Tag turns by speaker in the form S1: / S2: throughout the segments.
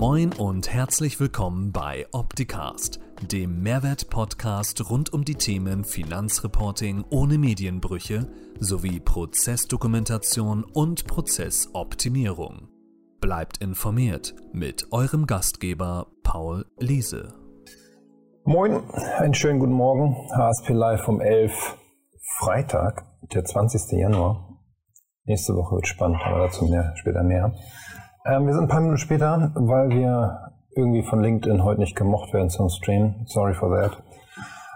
S1: Moin und herzlich willkommen bei Opticast, dem Mehrwert-Podcast rund um die Themen Finanzreporting ohne Medienbrüche sowie Prozessdokumentation und Prozessoptimierung. Bleibt informiert mit eurem Gastgeber Paul Liese.
S2: Moin, einen schönen guten Morgen. HSP Live um 11 Freitag, der 20. Januar. Nächste Woche wird spannend, aber dazu mehr, später mehr. Ähm, wir sind ein paar Minuten später, weil wir irgendwie von LinkedIn heute nicht gemocht werden zum Stream. Sorry for that.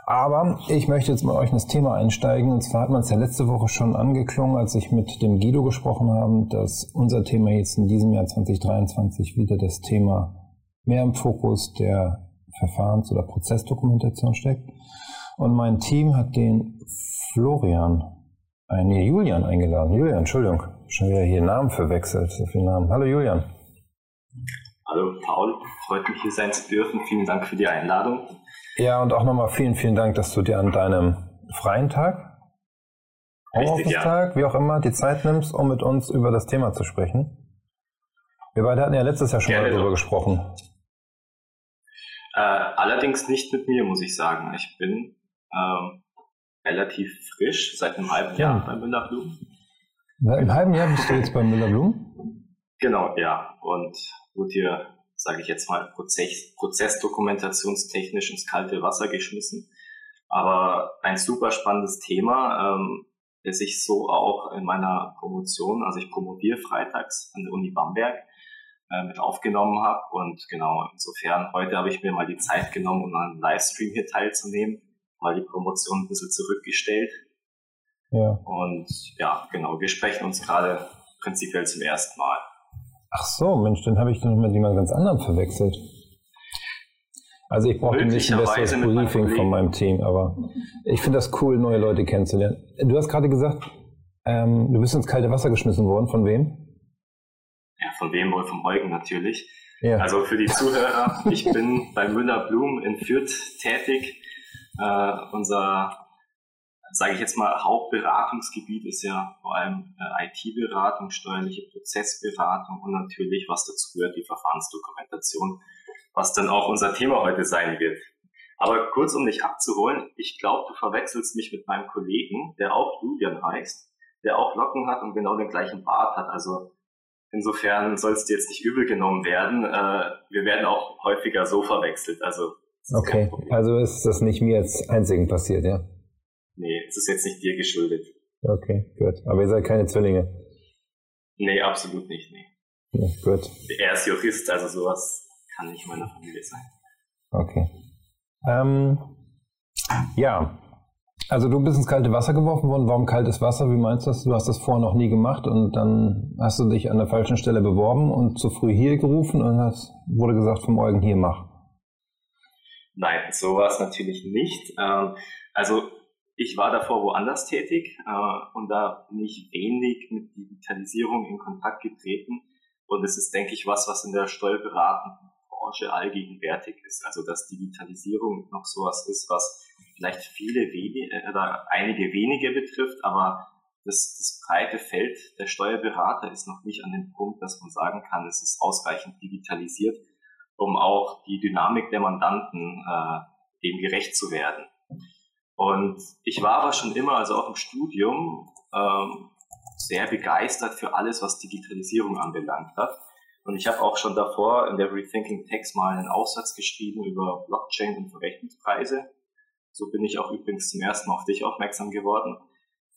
S2: Aber ich möchte jetzt mit euch in das Thema einsteigen. Und zwar hat man es ja letzte Woche schon angeklungen, als ich mit dem Guido gesprochen habe, dass unser Thema jetzt in diesem Jahr 2023 wieder das Thema mehr im Fokus der Verfahrens- oder Prozessdokumentation steckt. Und mein Team hat den Florian, äh, nee, Julian eingeladen. Julian, Entschuldigung, schon wieder hier Namen verwechselt, so viele Namen. Hallo Julian.
S3: Hallo Paul, freut mich hier sein zu dürfen. Vielen Dank für die Einladung.
S2: Ja, und auch nochmal vielen, vielen Dank, dass du dir an deinem freien Tag, Homeoffice-Tag, ja. wie auch immer, die Zeit nimmst, um mit uns über das Thema zu sprechen. Wir beide hatten ja letztes Jahr schon Gerne mal darüber gesprochen.
S3: Äh, allerdings nicht mit mir, muss ich sagen. Ich bin ähm, relativ frisch, seit einem halben Jahr ja. bei Müller Blum.
S2: Seit einem halben Jahr bist du jetzt bei Müller Blum?
S3: Genau, ja. Und wurde hier, sage ich jetzt mal, Prozess, prozessdokumentationstechnisch ins kalte Wasser geschmissen. Aber ein super spannendes Thema, ähm, das ich so auch in meiner Promotion, also ich promoviere freitags an der Uni Bamberg, äh, mit aufgenommen habe. Und genau, insofern, heute habe ich mir mal die Zeit genommen, um an einem Livestream hier teilzunehmen, mal die Promotion ein bisschen zurückgestellt. Ja. Und ja, genau, wir sprechen uns gerade prinzipiell zum ersten Mal.
S2: Ach so, Mensch, dann habe ich noch mit jemand ganz anderem verwechselt. Also ich brauche nicht ein besseres Briefing von meinem Team, aber ich finde das cool, neue Leute kennenzulernen. Du hast gerade gesagt, ähm, du bist ins kalte Wasser geschmissen worden. Von wem?
S3: Ja, von wem wohl? Vom Eugen natürlich. Ja. Also für die Zuhörer, ich bin bei Müller Blum in Fürth tätig. Äh, unser sage ich jetzt mal, Hauptberatungsgebiet ist ja vor allem äh, IT-Beratung, steuerliche Prozessberatung und natürlich, was dazu gehört, die Verfahrensdokumentation, was dann auch unser Thema heute sein wird. Aber kurz, um dich abzuholen, ich glaube, du verwechselst mich mit meinem Kollegen, der auch Julian heißt, der auch Locken hat und genau den gleichen Bart hat. Also insofern soll es dir jetzt nicht übel genommen werden. Äh, wir werden auch häufiger so verwechselt. Also
S2: okay, also ist das nicht mir als einzigen passiert, ja?
S3: Nee, es ist jetzt nicht dir geschuldet.
S2: Okay, gut. Aber ihr seid keine Zwillinge?
S3: Nee, absolut nicht, nee.
S2: Ja, gut.
S3: Er ist Jurist, also sowas kann nicht meiner Familie sein.
S2: Okay. Ähm, ja, also du bist ins kalte Wasser geworfen worden. Warum kaltes Wasser? Wie meinst du das? Du hast das vorher noch nie gemacht und dann hast du dich an der falschen Stelle beworben und zu früh hier gerufen und hast, wurde gesagt vom Eugen hier mach.
S3: Nein, so war es natürlich nicht. Ähm, also ich war davor woanders tätig äh, und da bin ich wenig mit Digitalisierung in Kontakt getreten. Und es ist, denke ich, was, was in der steuerberatenden Branche allgegenwärtig ist. Also dass Digitalisierung noch sowas ist, was vielleicht viele wenige äh, oder einige wenige betrifft, aber das, das breite Feld der Steuerberater ist noch nicht an dem Punkt, dass man sagen kann, es ist ausreichend digitalisiert, um auch die Dynamik der Mandanten äh, dem gerecht zu werden. Und ich war aber schon immer, also auch im Studium, ähm, sehr begeistert für alles, was Digitalisierung anbelangt hat. Und ich habe auch schon davor in der Rethinking Text mal einen Aufsatz geschrieben über Blockchain und Verrechnungspreise. So bin ich auch übrigens zum ersten Mal auf dich aufmerksam geworden.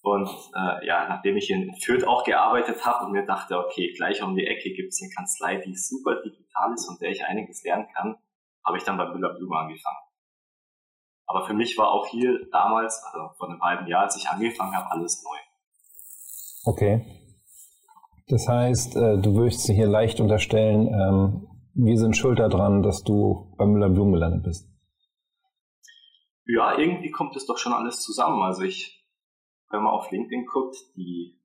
S3: Und äh, ja, nachdem ich in Fürth auch gearbeitet habe und mir dachte, okay, gleich um die Ecke gibt es eine Kanzlei, die super digital ist und der ich einiges lernen kann, habe ich dann bei Müller-Blume angefangen. Aber für mich war auch hier damals, also vor einem halben Jahr, als ich angefangen habe, alles neu.
S2: Okay. Das heißt, äh, du würdest hier leicht unterstellen, ähm, wir sind schuld daran, dass du bei Müller-Blum gelandet bist.
S3: Ja, irgendwie kommt es doch schon alles zusammen. Also ich, wenn man auf LinkedIn guckt, die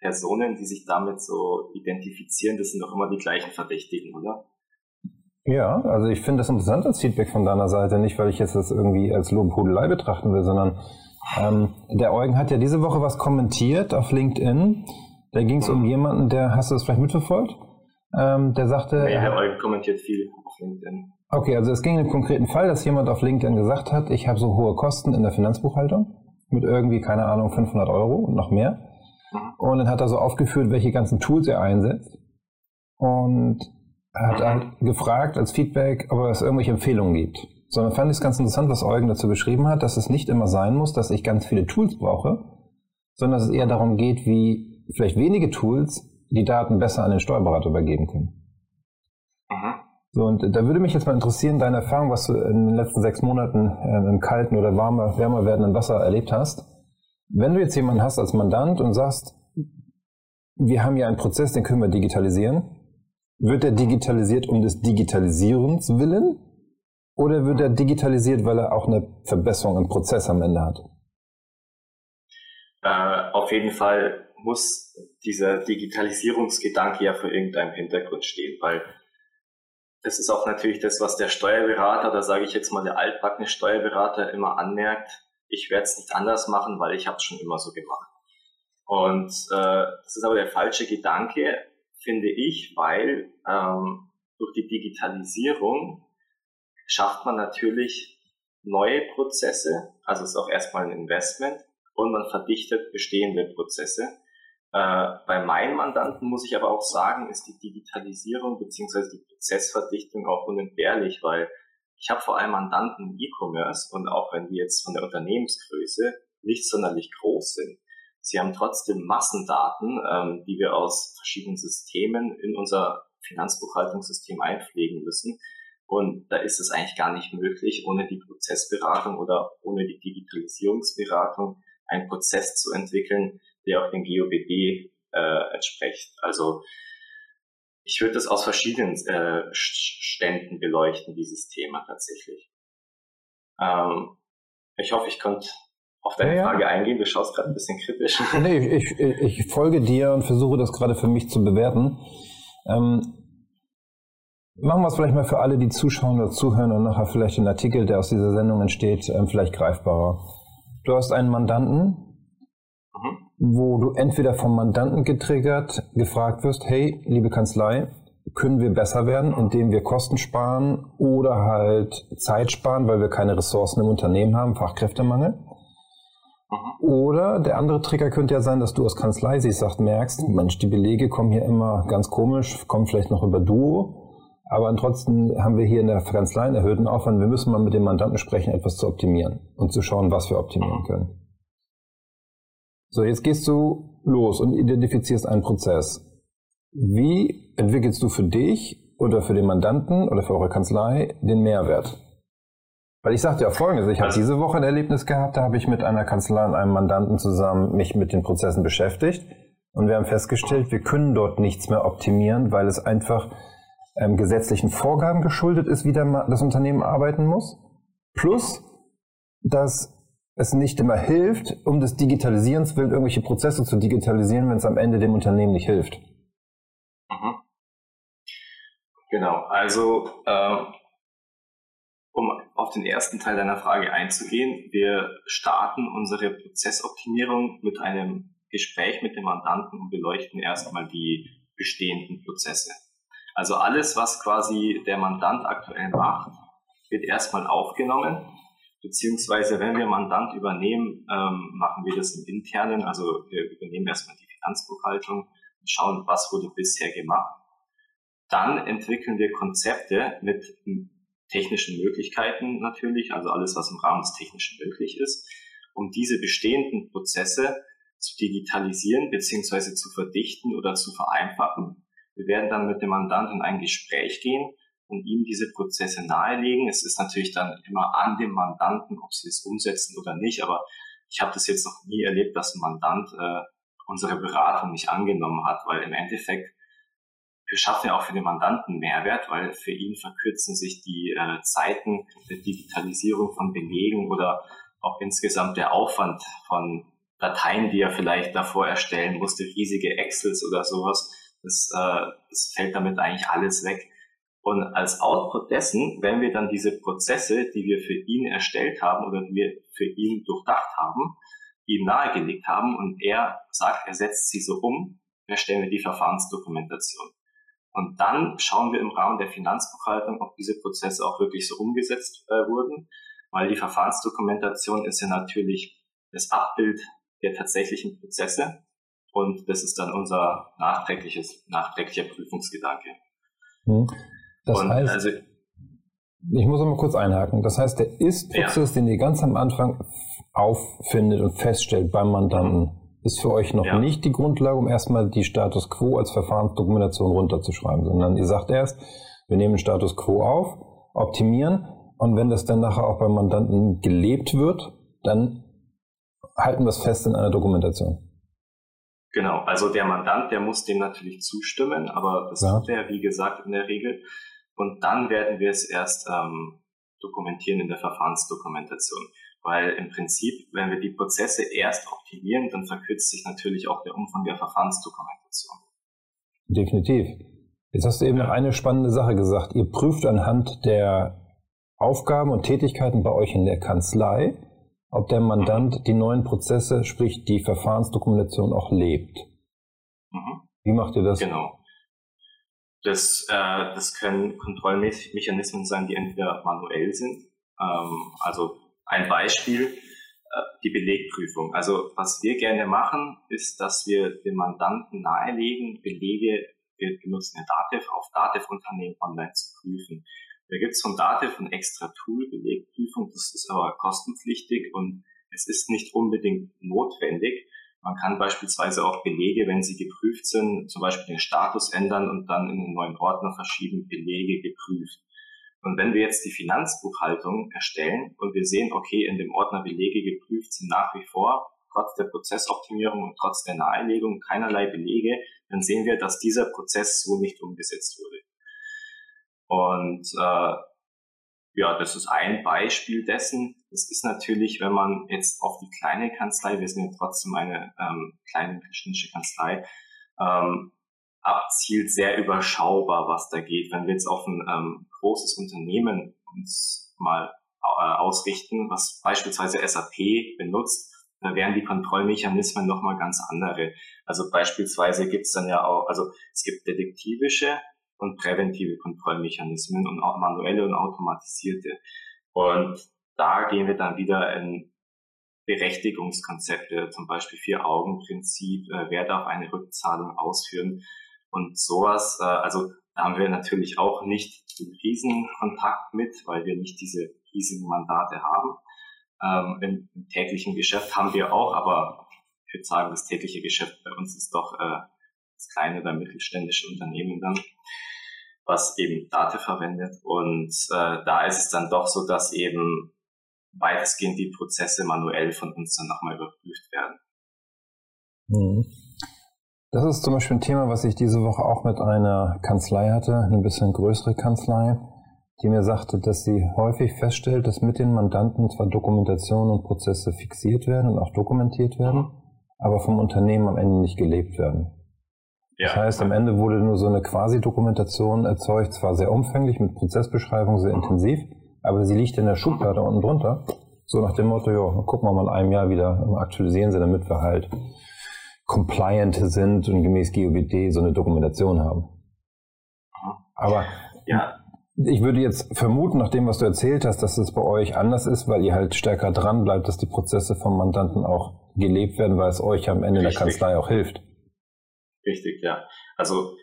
S3: Personen, die sich damit so identifizieren, das sind doch immer die gleichen Verdächtigen, oder?
S2: Ja, also ich finde das interessant als Feedback von deiner Seite, nicht weil ich jetzt das irgendwie als Lobhudelei betrachten will, sondern ähm, der Eugen hat ja diese Woche was kommentiert auf LinkedIn. Da ging es um jemanden, der, hast du das vielleicht mitverfolgt? Ähm, der sagte.
S3: Nee, der Eugen kommentiert viel auf LinkedIn.
S2: Okay, also es ging in einem konkreten Fall, dass jemand auf LinkedIn gesagt hat, ich habe so hohe Kosten in der Finanzbuchhaltung mit irgendwie, keine Ahnung, 500 Euro und noch mehr. Und dann hat er so aufgeführt, welche ganzen Tools er einsetzt. Und hat halt gefragt als Feedback, ob es irgendwelche Empfehlungen gibt. Sondern fand ich es ganz interessant, was Eugen dazu beschrieben hat, dass es nicht immer sein muss, dass ich ganz viele Tools brauche, sondern dass es eher darum geht, wie vielleicht wenige Tools die Daten besser an den Steuerberater übergeben können. Mhm. So, und da würde mich jetzt mal interessieren, deine Erfahrung, was du in den letzten sechs Monaten äh, im kalten oder warmer, wärmer werdenden Wasser erlebt hast. Wenn du jetzt jemanden hast als Mandant und sagst, wir haben ja einen Prozess, den können wir digitalisieren, wird er digitalisiert um des Digitalisierens willen oder wird er digitalisiert, weil er auch eine Verbesserung im Prozess am Ende hat?
S3: Äh, auf jeden Fall muss dieser Digitalisierungsgedanke ja für irgendeinem Hintergrund stehen, weil das ist auch natürlich das, was der Steuerberater, da sage ich jetzt mal der altbackene Steuerberater immer anmerkt, ich werde es nicht anders machen, weil ich habe es schon immer so gemacht. Und äh, das ist aber der falsche Gedanke, finde ich, weil ähm, durch die Digitalisierung schafft man natürlich neue Prozesse, also es ist auch erstmal ein Investment und man verdichtet bestehende Prozesse. Äh, bei meinen Mandanten muss ich aber auch sagen, ist die Digitalisierung beziehungsweise die Prozessverdichtung auch unentbehrlich, weil ich habe vor allem Mandanten im E-Commerce und auch wenn die jetzt von der Unternehmensgröße nicht sonderlich groß sind, Sie haben trotzdem Massendaten, ähm, die wir aus verschiedenen Systemen in unser Finanzbuchhaltungssystem einpflegen müssen. Und da ist es eigentlich gar nicht möglich, ohne die Prozessberatung oder ohne die Digitalisierungsberatung einen Prozess zu entwickeln, der auch den GOBD äh, entspricht. Also ich würde das aus verschiedenen äh, Ständen beleuchten, dieses Thema tatsächlich. Ähm, ich hoffe, ich konnte auf deine ja, Frage eingehen. Du schaust gerade ein bisschen kritisch.
S2: Nee, ich, ich, ich folge dir und versuche das gerade für mich zu bewerten. Ähm, machen wir es vielleicht mal für alle, die zuschauen oder zuhören und nachher vielleicht den Artikel, der aus dieser Sendung entsteht, ähm, vielleicht greifbarer. Du hast einen Mandanten, mhm. Wo du entweder vom Mandanten getriggert gefragt wirst, hey, liebe Kanzlei, können wir besser werden, indem wir Kosten sparen oder halt Zeit sparen, weil wir keine Ressourcen im Unternehmen haben, Fachkräftemangel. Oder der andere Trigger könnte ja sein, dass du aus Kanzlei sich sagt, merkst, Mensch, die Belege kommen hier immer ganz komisch, kommen vielleicht noch über Duo, aber trotzdem haben wir hier in der Kanzlei einen erhöhten Aufwand. Wir müssen mal mit dem Mandanten sprechen, etwas zu optimieren und zu schauen, was wir optimieren können. So, jetzt gehst du los und identifizierst einen Prozess. Wie entwickelst du für dich oder für den Mandanten oder für eure Kanzlei den Mehrwert? Weil ich sagte ja folgendes, ich habe diese Woche ein Erlebnis gehabt, da habe ich mit einer Kanzlei und einem Mandanten zusammen mich mit den Prozessen beschäftigt und wir haben festgestellt, wir können dort nichts mehr optimieren, weil es einfach ähm, gesetzlichen Vorgaben geschuldet ist, wie das Unternehmen arbeiten muss. Plus, dass es nicht immer hilft, um des Digitalisierens willen irgendwelche Prozesse zu digitalisieren, wenn es am Ende dem Unternehmen nicht hilft. Mhm.
S3: Genau, also äh, um auf den ersten Teil deiner Frage einzugehen, wir starten unsere Prozessoptimierung mit einem Gespräch mit dem Mandanten und beleuchten erstmal die bestehenden Prozesse. Also alles, was quasi der Mandant aktuell macht, wird erstmal aufgenommen, beziehungsweise wenn wir Mandant übernehmen, ähm, machen wir das im Internen, also wir übernehmen erstmal die Finanzbuchhaltung und schauen, was wurde bisher gemacht. Dann entwickeln wir Konzepte mit technischen Möglichkeiten natürlich, also alles, was im Rahmen des Technischen möglich ist, um diese bestehenden Prozesse zu digitalisieren beziehungsweise zu verdichten oder zu vereinfachen. Wir werden dann mit dem Mandanten in ein Gespräch gehen und ihm diese Prozesse nahelegen. Es ist natürlich dann immer an dem Mandanten, ob sie es umsetzen oder nicht, aber ich habe das jetzt noch nie erlebt, dass ein Mandant äh, unsere Beratung nicht angenommen hat, weil im Endeffekt wir schaffen ja auch für den Mandanten Mehrwert, weil für ihn verkürzen sich die äh, Zeiten der Digitalisierung von Belegen oder auch insgesamt der Aufwand von Dateien, die er vielleicht davor erstellen musste, riesige Excels oder sowas. Das, äh, das fällt damit eigentlich alles weg. Und als Output dessen, wenn wir dann diese Prozesse, die wir für ihn erstellt haben oder die wir für ihn durchdacht haben, ihm nahegelegt haben und er sagt, er setzt sie so um, erstellen wir die Verfahrensdokumentation. Und dann schauen wir im Rahmen der Finanzbuchhaltung, ob diese Prozesse auch wirklich so umgesetzt äh, wurden, weil die Verfahrensdokumentation ist ja natürlich das Abbild der tatsächlichen Prozesse und das ist dann unser nachträgliches, nachträglicher Prüfungsgedanke.
S2: Das und heißt, also, ich muss mal kurz einhaken. Das heißt, der Ist-Prozess, ja. den ihr ganz am Anfang auffindet und feststellt beim Mandanten, ist für euch noch ja. nicht die Grundlage, um erstmal die Status Quo als Verfahrensdokumentation runterzuschreiben, sondern ihr sagt erst, wir nehmen Status Quo auf, optimieren und wenn das dann nachher auch beim Mandanten gelebt wird, dann halten wir es fest in einer Dokumentation.
S3: Genau, also der Mandant, der muss dem natürlich zustimmen, aber das ja. tut er, wie gesagt, in der Regel. Und dann werden wir es erst ähm, dokumentieren in der Verfahrensdokumentation. Weil im Prinzip, wenn wir die Prozesse erst optimieren, dann verkürzt sich natürlich auch der Umfang der Verfahrensdokumentation.
S2: Definitiv. Jetzt hast du eben noch eine spannende Sache gesagt. Ihr prüft anhand der Aufgaben und Tätigkeiten bei euch in der Kanzlei, ob der Mandant die neuen Prozesse, sprich die Verfahrensdokumentation auch lebt. Mhm. Wie macht ihr das?
S3: Genau. Das, äh, das können Kontrollmechanismen sein, die entweder manuell sind, ähm, also ein Beispiel, äh, die Belegprüfung. Also was wir gerne machen, ist, dass wir den Mandanten nahelegen, Belege, wir benutzen ja Dativ, auf Dativ-Unternehmen online zu prüfen. Da gibt es von Dativ ein extra Tool, Belegprüfung, das ist aber kostenpflichtig und es ist nicht unbedingt notwendig. Man kann beispielsweise auch Belege, wenn sie geprüft sind, zum Beispiel den Status ändern und dann in einen neuen Ordner verschieben, Belege geprüft. Und wenn wir jetzt die Finanzbuchhaltung erstellen und wir sehen, okay, in dem Ordner Belege geprüft sind nach wie vor, trotz der Prozessoptimierung und trotz der Nahelegung keinerlei Belege, dann sehen wir, dass dieser Prozess so nicht umgesetzt wurde. Und äh, ja, das ist ein Beispiel dessen. Das ist natürlich, wenn man jetzt auf die kleine Kanzlei, wir sind ja trotzdem eine ähm, kleine mittelständische Kanzlei, ähm, abzielt, sehr überschaubar, was da geht. Wenn wir jetzt auf ein ähm, großes Unternehmen uns mal äh, ausrichten, was beispielsweise SAP benutzt, da wären die Kontrollmechanismen nochmal ganz andere. Also beispielsweise gibt es dann ja auch, also es gibt detektivische und präventive Kontrollmechanismen und auch manuelle und automatisierte. Und da gehen wir dann wieder in Berechtigungskonzepte, zum Beispiel Vier-Augen-Prinzip, äh, wer darf eine Rückzahlung ausführen und sowas. Äh, also da haben wir natürlich auch nicht den Riesenkontakt mit, weil wir nicht diese riesigen Mandate haben. Ähm, im, im, täglichen Geschäft haben wir auch, aber ich würde sagen, das tägliche Geschäft bei uns ist doch äh, das kleine oder mittelständische Unternehmen dann, was eben Date verwendet. Und äh, da ist es dann doch so, dass eben weitestgehend die Prozesse manuell von uns dann nochmal überprüft werden.
S2: Mhm. Das ist zum Beispiel ein Thema, was ich diese Woche auch mit einer Kanzlei hatte, eine bisschen größere Kanzlei, die mir sagte, dass sie häufig feststellt, dass mit den Mandanten zwar Dokumentation und Prozesse fixiert werden und auch dokumentiert werden, aber vom Unternehmen am Ende nicht gelebt werden. Ja. Das heißt, am Ende wurde nur so eine Quasi-Dokumentation erzeugt, zwar sehr umfänglich, mit Prozessbeschreibung sehr intensiv, aber sie liegt in der Schublade unten drunter. So nach dem Motto, ja, gucken wir mal in einem Jahr wieder, aktualisieren sie, damit wir halt compliant sind und gemäß GOBD so eine Dokumentation haben. Aber ja. ich würde jetzt vermuten, nach dem, was du erzählt hast, dass es bei euch anders ist, weil ihr halt stärker dran bleibt, dass die Prozesse vom Mandanten auch gelebt werden, weil es euch am Ende Richtig. der Kanzlei auch hilft.
S3: Richtig, ja. Also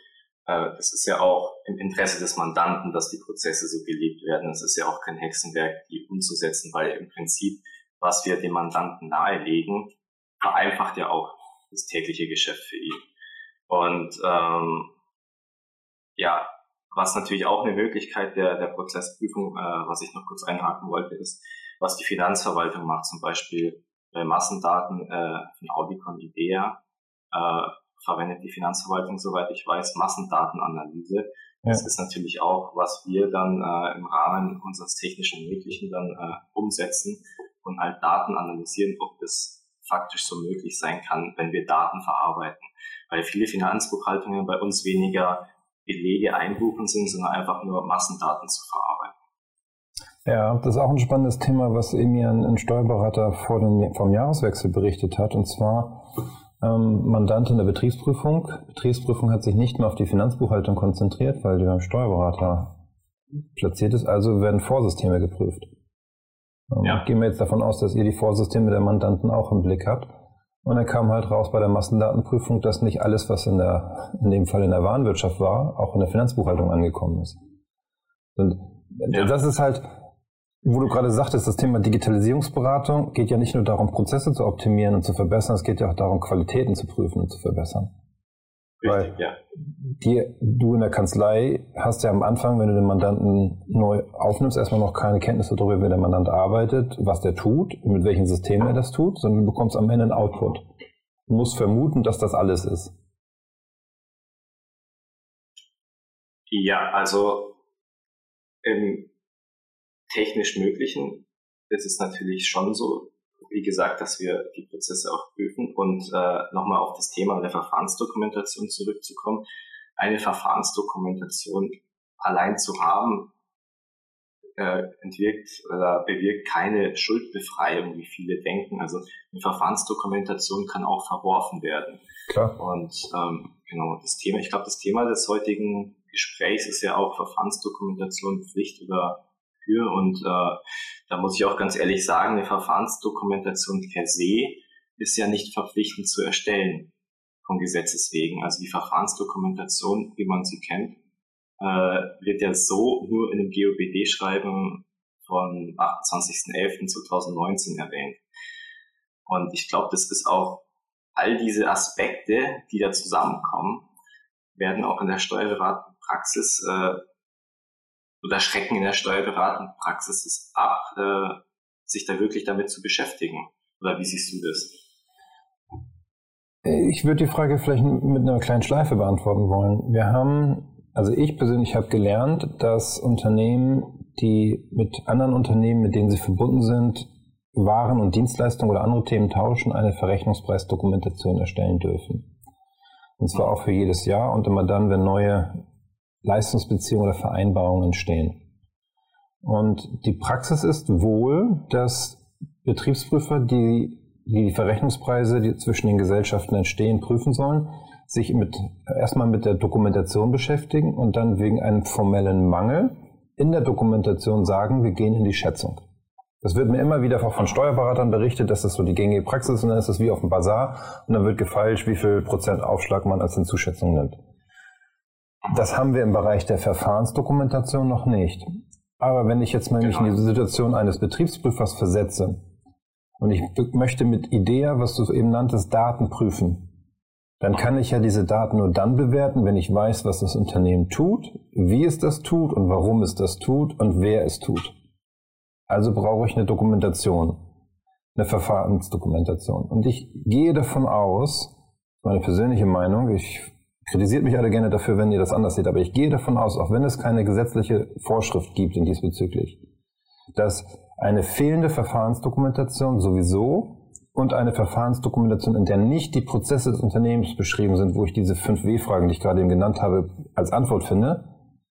S3: äh, es ist ja auch im Interesse des Mandanten, dass die Prozesse so gelebt werden. Es ist ja auch kein Hexenwerk, die umzusetzen, weil im Prinzip, was wir dem Mandanten nahelegen, vereinfacht ja auch das tägliche Geschäft für ihn. Und ähm, ja, was natürlich auch eine Möglichkeit der, der Prozessprüfung, äh, was ich noch kurz einhaken wollte, ist, was die Finanzverwaltung macht, zum Beispiel bei Massendaten äh, von Audicon IDEA äh, verwendet die Finanzverwaltung, soweit ich weiß, Massendatenanalyse. Ja. Das ist natürlich auch, was wir dann äh, im Rahmen unseres technischen Möglichen dann äh, umsetzen und halt Daten analysieren, ob das faktisch so möglich sein kann, wenn wir Daten verarbeiten. Weil viele Finanzbuchhaltungen bei uns weniger Belege einbuchen sind, sondern einfach nur Massendaten zu verarbeiten.
S2: Ja, das ist auch ein spannendes Thema, was mir ein, Steuerberater vor dem, vom Jahreswechsel berichtet hat. Und zwar ähm, Mandant in der Betriebsprüfung. Betriebsprüfung hat sich nicht mehr auf die Finanzbuchhaltung konzentriert, weil die beim Steuerberater platziert ist. Also werden Vorsysteme geprüft. Ähm, ja. Gehen wir jetzt davon aus, dass ihr die Vorsysteme der Mandanten auch im Blick habt. Und dann kam halt raus bei der Massendatenprüfung, dass nicht alles, was in, der, in dem Fall in der Warenwirtschaft war, auch in der Finanzbuchhaltung angekommen ist. Und ja. das ist halt, wo du gerade sagtest, das Thema Digitalisierungsberatung geht ja nicht nur darum, Prozesse zu optimieren und zu verbessern, es geht ja auch darum, Qualitäten zu prüfen und zu verbessern. Richtig, Weil ja. Die, du in der Kanzlei hast ja am Anfang, wenn du den Mandanten neu aufnimmst, erstmal noch keine Kenntnisse darüber, wie der Mandant arbeitet, was der tut, mit welchen Systemen er das tut, sondern du bekommst am Ende einen Output. Du musst vermuten, dass das alles ist.
S3: Ja, also im technisch Möglichen ist es natürlich schon so, wie gesagt, dass wir die Prozesse auch prüfen und äh, nochmal auf das Thema der Verfahrensdokumentation zurückzukommen. Eine Verfahrensdokumentation allein zu haben, äh, entwirkt oder bewirkt keine Schuldbefreiung, wie viele denken. Also eine Verfahrensdokumentation kann auch verworfen werden. Klar. Und ähm, genau das Thema, ich glaube, das Thema des heutigen Gesprächs ist ja auch Verfahrensdokumentation Pflicht oder für. Und äh, da muss ich auch ganz ehrlich sagen, eine Verfahrensdokumentation per se ist ja nicht verpflichtend zu erstellen vom Gesetzes wegen. Also die Verfahrensdokumentation, wie man sie kennt, äh, wird ja so nur in dem GOBD-Schreiben von 28.11.2019 erwähnt. Und ich glaube, das ist auch all diese Aspekte, die da zusammenkommen, werden auch in der Steuerberatenpraxis äh, oder schrecken in der Steuerberatenpraxis es ab, äh, sich da wirklich damit zu beschäftigen? Oder wie siehst du das?
S2: Ich würde die Frage vielleicht mit einer kleinen Schleife beantworten wollen. Wir haben, also ich persönlich habe gelernt, dass Unternehmen, die mit anderen Unternehmen, mit denen sie verbunden sind, Waren und Dienstleistungen oder andere Themen tauschen, eine Verrechnungspreisdokumentation erstellen dürfen. Und zwar auch für jedes Jahr und immer dann, wenn neue Leistungsbeziehungen oder Vereinbarungen entstehen. Und die Praxis ist wohl, dass Betriebsprüfer, die die Verrechnungspreise, die zwischen den Gesellschaften entstehen, prüfen sollen, sich mit, erstmal mit der Dokumentation beschäftigen und dann wegen einem formellen Mangel in der Dokumentation sagen, wir gehen in die Schätzung. Das wird mir immer wieder auch von Steuerberatern berichtet, dass das so die gängige Praxis ist und dann ist es wie auf dem Bazar und dann wird gefeilscht, wie viel Prozent Aufschlag man als Hinzuschätzung nimmt. Das haben wir im Bereich der Verfahrensdokumentation noch nicht. Aber wenn ich jetzt mal mich in die genau. Situation eines Betriebsprüfers versetze und ich möchte mit IDEA, was du eben nanntest, Daten prüfen, dann kann ich ja diese Daten nur dann bewerten, wenn ich weiß, was das Unternehmen tut, wie es das tut und warum es das tut und wer es tut. Also brauche ich eine Dokumentation, eine Verfahrensdokumentation. Und ich gehe davon aus, meine persönliche Meinung, ich Kritisiert mich alle gerne dafür, wenn ihr das anders seht, aber ich gehe davon aus, auch wenn es keine gesetzliche Vorschrift gibt in diesbezüglich, dass eine fehlende Verfahrensdokumentation sowieso und eine Verfahrensdokumentation, in der nicht die Prozesse des Unternehmens beschrieben sind, wo ich diese fünf W-Fragen, die ich gerade eben genannt habe, als Antwort finde,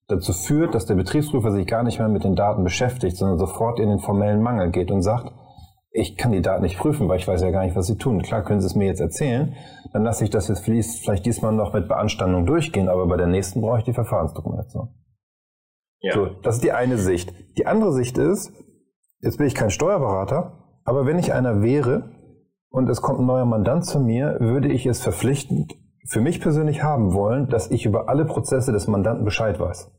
S2: dazu führt, dass der Betriebsprüfer sich gar nicht mehr mit den Daten beschäftigt, sondern sofort in den formellen Mangel geht und sagt, ich kann die Daten nicht prüfen, weil ich weiß ja gar nicht, was sie tun. Klar können sie es mir jetzt erzählen, dann lasse ich das jetzt vielleicht diesmal noch mit Beanstandung durchgehen, aber bei der nächsten brauche ich die Verfahrensdokumentation. Ja. So, das ist die eine Sicht. Die andere Sicht ist, jetzt bin ich kein Steuerberater, aber wenn ich einer wäre und es kommt ein neuer Mandant zu mir, würde ich es verpflichtend für mich persönlich haben wollen, dass ich über alle Prozesse des Mandanten Bescheid weiß.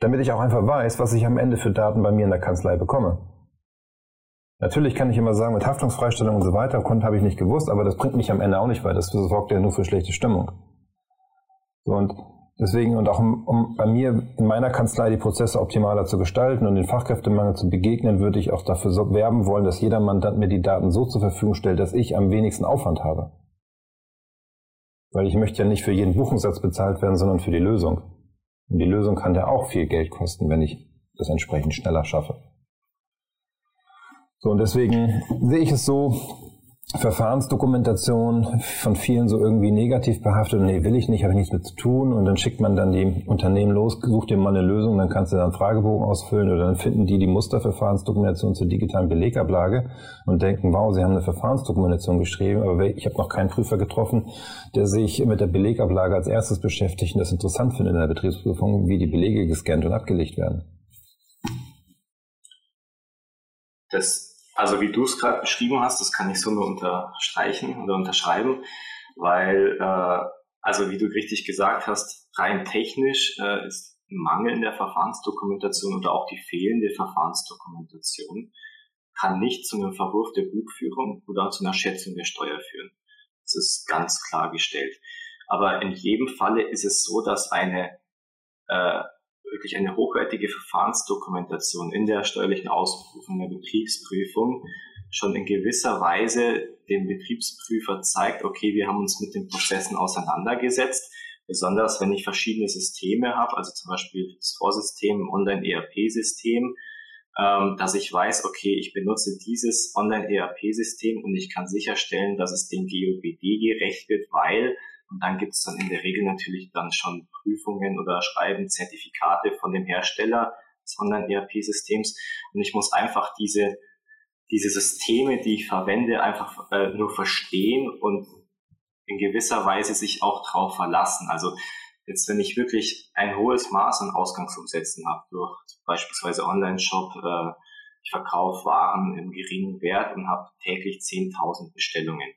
S2: Damit ich auch einfach weiß, was ich am Ende für Daten bei mir in der Kanzlei bekomme. Natürlich kann ich immer sagen, mit Haftungsfreistellung und so weiter, habe ich nicht gewusst, aber das bringt mich am Ende auch nicht weiter. Das sorgt ja nur für schlechte Stimmung. So, und deswegen, und auch um, um bei mir in meiner Kanzlei die Prozesse optimaler zu gestalten und den Fachkräftemangel zu begegnen, würde ich auch dafür werben wollen, dass jeder Mandant mir die Daten so zur Verfügung stellt, dass ich am wenigsten Aufwand habe. Weil ich möchte ja nicht für jeden Buchungssatz bezahlt werden, sondern für die Lösung. Und die Lösung kann ja auch viel Geld kosten, wenn ich das entsprechend schneller schaffe. So, und deswegen sehe ich es so, Verfahrensdokumentation von vielen so irgendwie negativ behaftet nee, will ich nicht, habe ich nichts mit zu tun und dann schickt man dann die Unternehmen los, sucht dir mal eine Lösung, dann kannst du dann einen Fragebogen ausfüllen oder dann finden die die Musterverfahrensdokumentation zur digitalen Belegablage und denken, wow, sie haben eine Verfahrensdokumentation geschrieben, aber ich habe noch keinen Prüfer getroffen, der sich mit der Belegablage als erstes beschäftigt und das interessant findet in der Betriebsprüfung, wie die Belege gescannt und abgelegt werden.
S3: Das also wie du es gerade beschrieben hast, das kann ich so nur unterstreichen oder unterschreiben, weil, äh, also wie du richtig gesagt hast, rein technisch äh, ist Mangel in der Verfahrensdokumentation oder auch die fehlende Verfahrensdokumentation kann nicht zu einem Verwurf der Buchführung oder zu einer Schätzung der Steuer führen. Das ist ganz klar gestellt. Aber in jedem Falle ist es so, dass eine äh, wirklich eine hochwertige Verfahrensdokumentation in der steuerlichen Ausprüfung, der Betriebsprüfung schon in gewisser Weise dem Betriebsprüfer zeigt, okay, wir haben uns mit den Prozessen auseinandergesetzt, besonders wenn ich verschiedene Systeme habe, also zum Beispiel das Vorsystem, Online-ERP-System, ähm, dass ich weiß, okay, ich benutze dieses Online-ERP-System und ich kann sicherstellen, dass es dem GOBD gerecht wird, weil und dann gibt es dann in der Regel natürlich dann schon Prüfungen oder Schreiben, Zertifikate von dem Hersteller des Online-ERP-Systems. Und ich muss einfach diese, diese Systeme, die ich verwende, einfach äh, nur verstehen und in gewisser Weise sich auch drauf verlassen. Also jetzt, wenn ich wirklich ein hohes Maß an Ausgangsumsätzen habe, durch beispielsweise Online-Shop, äh, ich verkaufe Waren im geringen Wert und habe täglich 10.000 Bestellungen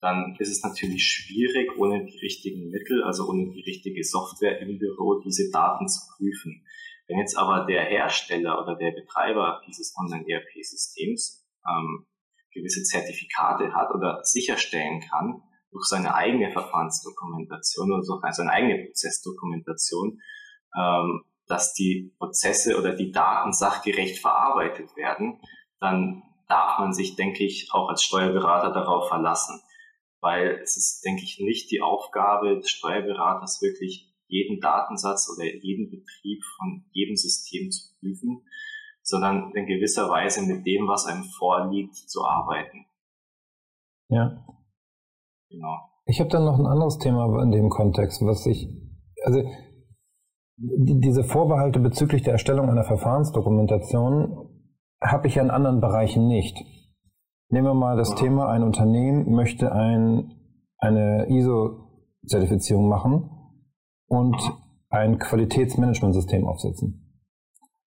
S3: dann ist es natürlich schwierig, ohne die richtigen Mittel, also ohne die richtige Software im Büro, diese Daten zu prüfen. Wenn jetzt aber der Hersteller oder der Betreiber dieses Online-ERP-Systems ähm, gewisse Zertifikate hat oder sicherstellen kann, durch seine eigene Verfahrensdokumentation oder durch seine eigene Prozessdokumentation, ähm, dass die Prozesse oder die Daten sachgerecht verarbeitet werden, dann darf man sich, denke ich, auch als Steuerberater darauf verlassen weil es ist, denke ich, nicht die Aufgabe des Steuerberaters, wirklich jeden Datensatz oder jeden Betrieb von jedem System zu prüfen, sondern in gewisser Weise mit dem, was einem vorliegt, zu arbeiten.
S2: Ja. Genau. Ich habe dann noch ein anderes Thema in dem Kontext, was ich, also diese Vorbehalte bezüglich der Erstellung einer Verfahrensdokumentation habe ich ja in anderen Bereichen nicht. Nehmen wir mal das Thema, ein Unternehmen möchte ein, eine ISO-Zertifizierung machen und ein Qualitätsmanagementsystem aufsetzen.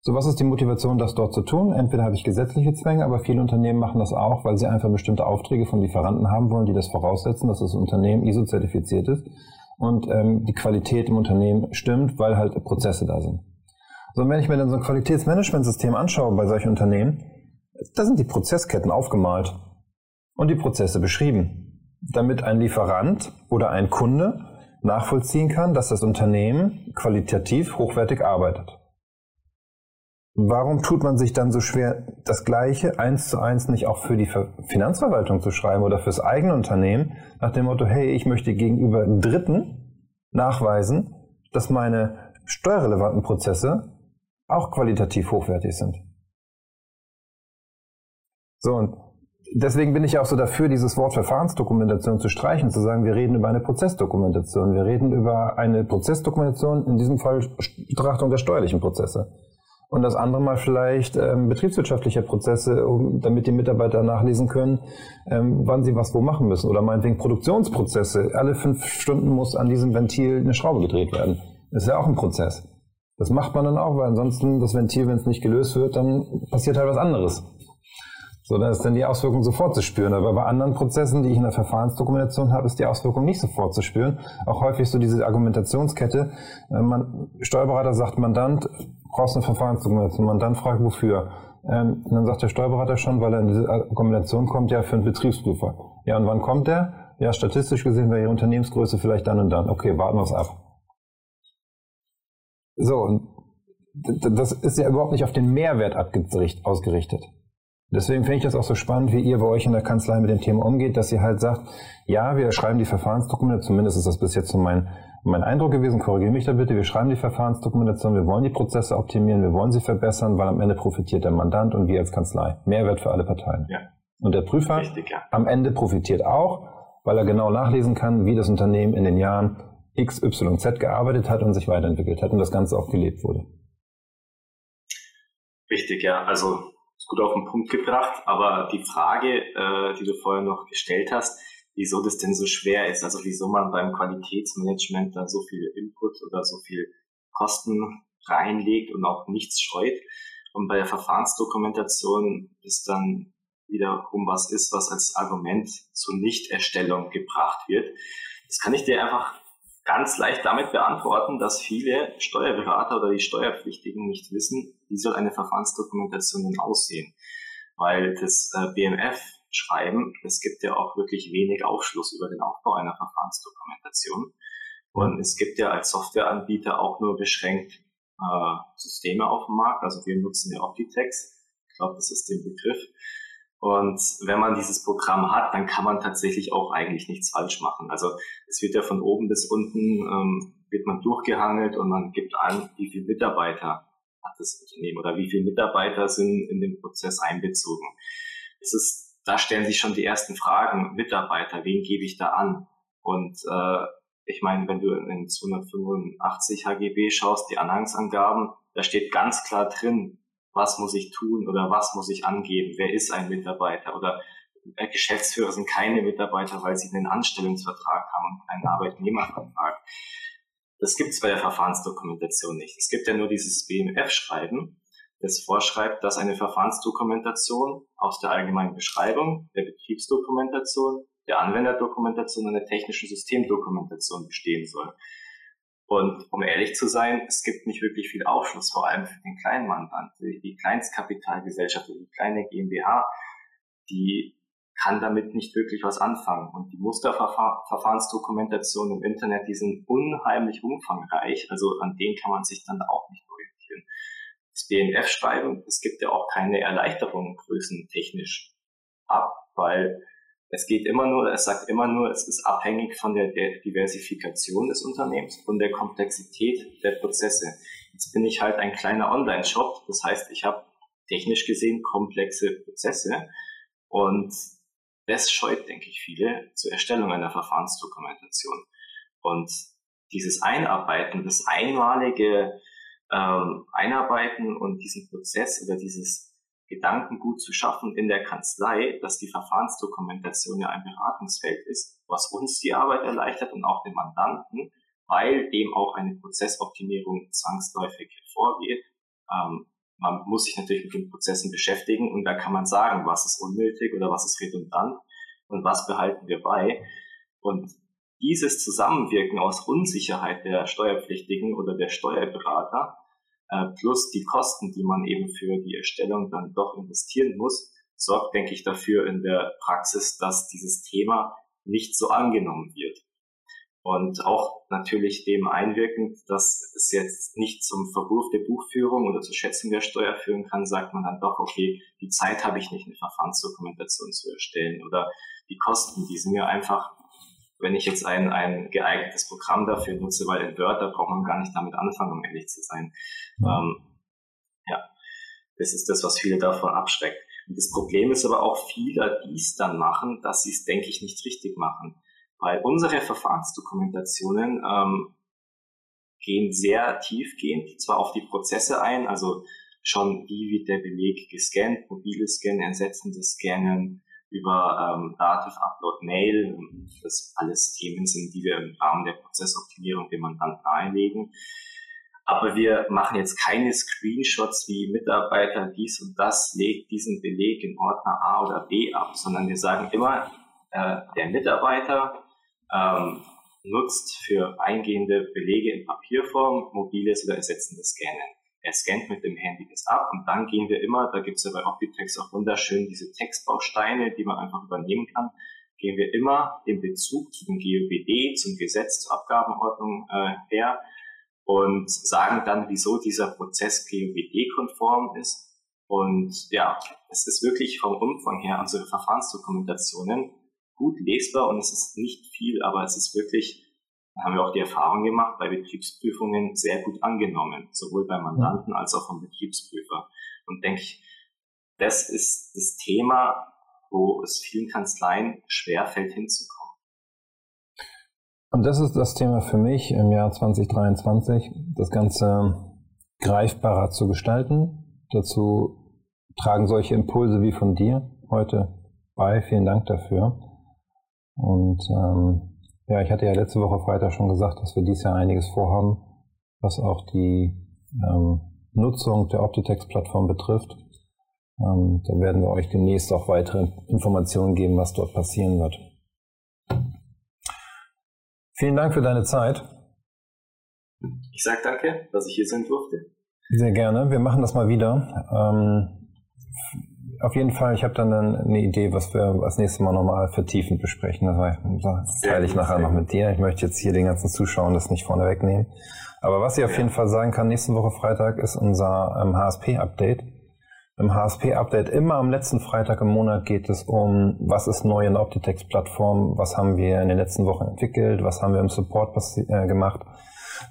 S2: So, was ist die Motivation, das dort zu tun? Entweder habe ich gesetzliche Zwänge, aber viele Unternehmen machen das auch, weil sie einfach bestimmte Aufträge von Lieferanten haben wollen, die das voraussetzen, dass das Unternehmen ISO-zertifiziert ist und ähm, die Qualität im Unternehmen stimmt, weil halt Prozesse da sind. So, und wenn ich mir dann so ein Qualitätsmanagementsystem anschaue bei solchen Unternehmen, da sind die Prozessketten aufgemalt und die Prozesse beschrieben, damit ein Lieferant oder ein Kunde nachvollziehen kann, dass das Unternehmen qualitativ hochwertig arbeitet. Warum tut man sich dann so schwer, das Gleiche eins zu eins nicht auch für die Finanzverwaltung zu schreiben oder fürs eigene Unternehmen, nach dem Motto, hey, ich möchte gegenüber Dritten nachweisen, dass meine steuerrelevanten Prozesse auch qualitativ hochwertig sind. So, und deswegen bin ich auch so dafür, dieses Wort Verfahrensdokumentation zu streichen, zu sagen, wir reden über eine Prozessdokumentation. Wir reden über eine Prozessdokumentation, in diesem Fall Betrachtung der steuerlichen Prozesse. Und das andere Mal vielleicht ähm, betriebswirtschaftliche Prozesse, um, damit die Mitarbeiter nachlesen können, ähm, wann sie was wo machen müssen. Oder meinetwegen Produktionsprozesse. Alle fünf Stunden muss an diesem Ventil eine Schraube gedreht werden. Das ist ja auch ein Prozess. Das macht man dann auch, weil ansonsten das Ventil, wenn es nicht gelöst wird, dann passiert halt was anderes. So, da ist dann die Auswirkung sofort zu spüren. Aber bei anderen Prozessen, die ich in der Verfahrensdokumentation habe, ist die Auswirkung nicht sofort zu spüren. Auch häufig so diese Argumentationskette. Äh, man, Steuerberater sagt, Mandant, brauchst eine Verfahrensdokumentation. Mandant fragt, wofür? Ähm, dann sagt der Steuerberater schon, weil er in diese Argumentation kommt, ja, für einen Betriebsprüfer. Ja, und wann kommt der? Ja, statistisch gesehen wäre Ihre Unternehmensgröße vielleicht dann und dann. Okay, warten wir es ab. So, das ist ja überhaupt nicht auf den Mehrwert ausgerichtet. Deswegen finde ich das auch so spannend, wie ihr bei euch in der Kanzlei mit dem Thema umgeht, dass ihr halt sagt, ja, wir schreiben die Verfahrensdokumente, zumindest ist das bis jetzt so mein, mein Eindruck gewesen, korrigiere mich da bitte, wir schreiben die Verfahrensdokumentation, wir wollen die Prozesse optimieren, wir wollen sie verbessern, weil am Ende profitiert der Mandant und wir als Kanzlei. Mehrwert für alle Parteien.
S3: Ja,
S2: Und der Prüfer Richtig, ja. am Ende profitiert auch, weil er genau nachlesen kann, wie das Unternehmen in den Jahren X, Y, Z gearbeitet hat und sich weiterentwickelt hat und das Ganze auch gelebt wurde.
S3: Richtig, ja. Also ist gut auf den Punkt gebracht. Aber die Frage, äh, die du vorher noch gestellt hast, wieso das denn so schwer ist, also wieso man beim Qualitätsmanagement da so viel Input oder so viel Kosten reinlegt und auch nichts scheut. Und bei der Verfahrensdokumentation ist dann wiederum was ist, was als Argument zur Nichterstellung gebracht wird. Das kann ich dir einfach ganz leicht damit beantworten, dass viele Steuerberater oder die Steuerpflichtigen nicht wissen, wie soll eine Verfahrensdokumentation denn aussehen. Weil das äh, BMF-Schreiben, es gibt ja auch wirklich wenig Aufschluss über den Aufbau einer Verfahrensdokumentation. Und es gibt ja als Softwareanbieter auch nur beschränkt äh, Systeme auf dem Markt. Also wir nutzen ja Optitex. Ich glaube, das ist der Begriff. Und wenn man dieses Programm hat, dann kann man tatsächlich auch eigentlich nichts falsch machen. Also es wird ja von oben bis unten ähm, wird man durchgehangelt und man gibt an, wie viele Mitarbeiter hat das Unternehmen oder wie viele Mitarbeiter sind in den Prozess einbezogen. Es ist, da stellen sich schon die ersten Fragen. Mitarbeiter, wen gebe ich da an? Und äh, ich meine, wenn du in 285 HGB schaust, die Anhangsangaben, da steht ganz klar drin, was muss ich tun oder was muss ich angeben, wer ist ein Mitarbeiter oder äh, Geschäftsführer sind keine Mitarbeiter, weil sie einen Anstellungsvertrag haben und keinen Arbeitnehmervertrag. Das gibt es bei der Verfahrensdokumentation nicht. Es gibt ja nur dieses BMF-Schreiben, das vorschreibt, dass eine Verfahrensdokumentation aus der allgemeinen Beschreibung, der Betriebsdokumentation, der Anwenderdokumentation und der technischen Systemdokumentation bestehen soll. Und um ehrlich zu sein, es gibt nicht wirklich viel Aufschluss, vor allem für den kleinen Mandant. Die Kleinstkapitalgesellschaft die kleine GmbH, die kann damit nicht wirklich was anfangen. Und die Musterverfahrensdokumentation im Internet, die sind unheimlich umfangreich. Also an denen kann man sich dann auch nicht orientieren. Das BNF-Schreiben, es gibt ja auch keine Erleichterung größentechnisch ab, weil es geht immer nur, es sagt immer nur, es ist abhängig von der, Diversifikation des Unternehmens und der Komplexität der Prozesse. Jetzt bin ich halt ein kleiner Online-Shop, das heißt, ich habe technisch gesehen komplexe Prozesse und das scheut, denke ich, viele zur Erstellung einer Verfahrensdokumentation. Und dieses Einarbeiten, das einmalige ähm, Einarbeiten und diesen Prozess oder dieses Gedankengut zu schaffen in der Kanzlei, dass die Verfahrensdokumentation ja ein Beratungsfeld ist, was uns die Arbeit erleichtert und auch den Mandanten, weil dem auch eine Prozessoptimierung zwangsläufig hervorgeht. Ähm, man muss sich natürlich mit den Prozessen beschäftigen und da kann man sagen, was ist unnötig oder was ist redundant und was behalten wir bei. Und dieses Zusammenwirken aus Unsicherheit der Steuerpflichtigen oder der Steuerberater plus die Kosten, die man eben für die Erstellung dann doch investieren muss, sorgt, denke ich, dafür in der Praxis, dass dieses Thema nicht so angenommen wird. Und auch natürlich dem einwirkend, dass es jetzt nicht zum Verwurf der Buchführung oder zur Schätzung der Steuer führen kann, sagt man dann doch, okay, die Zeit habe ich nicht, eine Verfahrensdokumentation zu erstellen oder die Kosten, die sind mir einfach wenn ich jetzt ein, ein geeignetes Programm dafür nutze, weil in Word, da braucht man gar nicht damit anfangen, um ehrlich zu sein. Ja. Ähm, ja, das ist das, was viele davon abschreckt. Und das Problem ist aber auch, viele, die es dann machen, dass sie es, denke ich, nicht richtig machen. Weil unsere Verfahrensdokumentationen ähm, gehen sehr tiefgehend zwar auf die Prozesse ein, also schon wie wird der Beleg gescannt, mobile Scannen, ersetzende Scannen, über ähm, Dativ Upload Mail, das alles Themen sind, die wir im Rahmen der Prozessoptimierung dem Mandanten nahelegen. Aber wir machen jetzt keine Screenshots wie Mitarbeiter dies und das legt diesen Beleg in Ordner A oder B ab, sondern wir sagen immer, äh, der Mitarbeiter ähm, nutzt für eingehende Belege in Papierform mobiles oder ersetzendes Scannen. Er scannt mit dem Handy das ab und dann gehen wir immer, da gibt es ja bei Optitex auch wunderschön diese Textbausteine, die man einfach übernehmen kann, gehen wir immer den Bezug zu dem GOBD, zum Gesetz zur Abgabenordnung äh, her und sagen dann, wieso dieser Prozess GOBD-konform ist. Und ja, es ist wirklich vom Umfang her unsere Verfahrensdokumentationen gut lesbar und es ist nicht viel, aber es ist wirklich haben wir auch die Erfahrung gemacht, bei Betriebsprüfungen sehr gut angenommen, sowohl beim Mandanten als auch vom Betriebsprüfer. Und denke ich, das ist das Thema, wo es vielen Kanzleien schwerfällt hinzukommen.
S2: Und das ist das Thema für mich im Jahr 2023, das Ganze greifbarer zu gestalten. Dazu tragen solche Impulse wie von dir heute bei. Vielen Dank dafür. Und ähm, ja, ich hatte ja letzte Woche Freitag schon gesagt, dass wir dieses Jahr einiges vorhaben, was auch die ähm, Nutzung der Optitex-Plattform betrifft. Ähm, da werden wir euch demnächst auch weitere Informationen geben, was dort passieren wird. Vielen Dank für deine Zeit.
S3: Ich sage danke, dass ich hier sein durfte.
S2: Sehr gerne. Wir machen das mal wieder. Ähm, auf jeden Fall, ich habe dann eine Idee, was wir das nächste Mal nochmal vertiefend besprechen. Das teile ich nachher noch mit dir. Ich möchte jetzt hier den ganzen Zuschauern das nicht vorne wegnehmen. Aber was ich auf jeden Fall sagen kann, nächste Woche Freitag ist unser ähm, HSP-Update. Im HSP-Update immer am letzten Freitag im Monat geht es um, was ist neu in der Optitex-Plattform, was haben wir in den letzten Wochen entwickelt, was haben wir im Support äh, gemacht,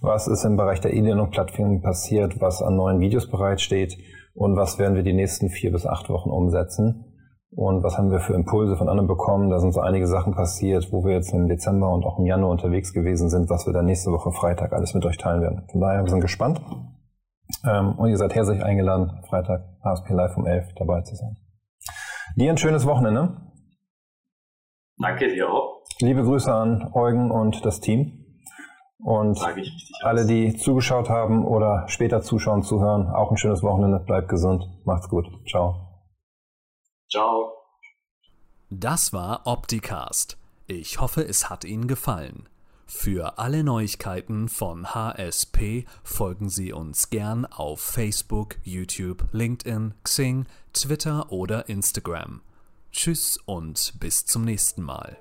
S2: was ist im Bereich der E-Learning-Plattform passiert, was an neuen Videos bereitsteht und was werden wir die nächsten vier bis acht Wochen umsetzen und was haben wir für Impulse von anderen bekommen. Da sind so einige Sachen passiert, wo wir jetzt im Dezember und auch im Januar unterwegs gewesen sind, was wir dann nächste Woche Freitag alles mit euch teilen werden. Von daher, wir sind gespannt. Ähm, und ihr seid herzlich eingeladen, Freitag HSP Live um 11 dabei zu sein. Dir ein schönes Wochenende.
S3: Danke dir auch.
S2: Liebe Grüße an Eugen und das Team. Und alle, die zugeschaut haben oder später zuschauen, zuhören, auch ein schönes Wochenende. Bleibt gesund. Macht's gut. Ciao.
S3: Ciao.
S1: Das war Opticast. Ich hoffe, es hat Ihnen gefallen. Für alle Neuigkeiten von HSP folgen Sie uns gern auf Facebook, YouTube, LinkedIn, Xing, Twitter oder Instagram. Tschüss und bis zum nächsten Mal.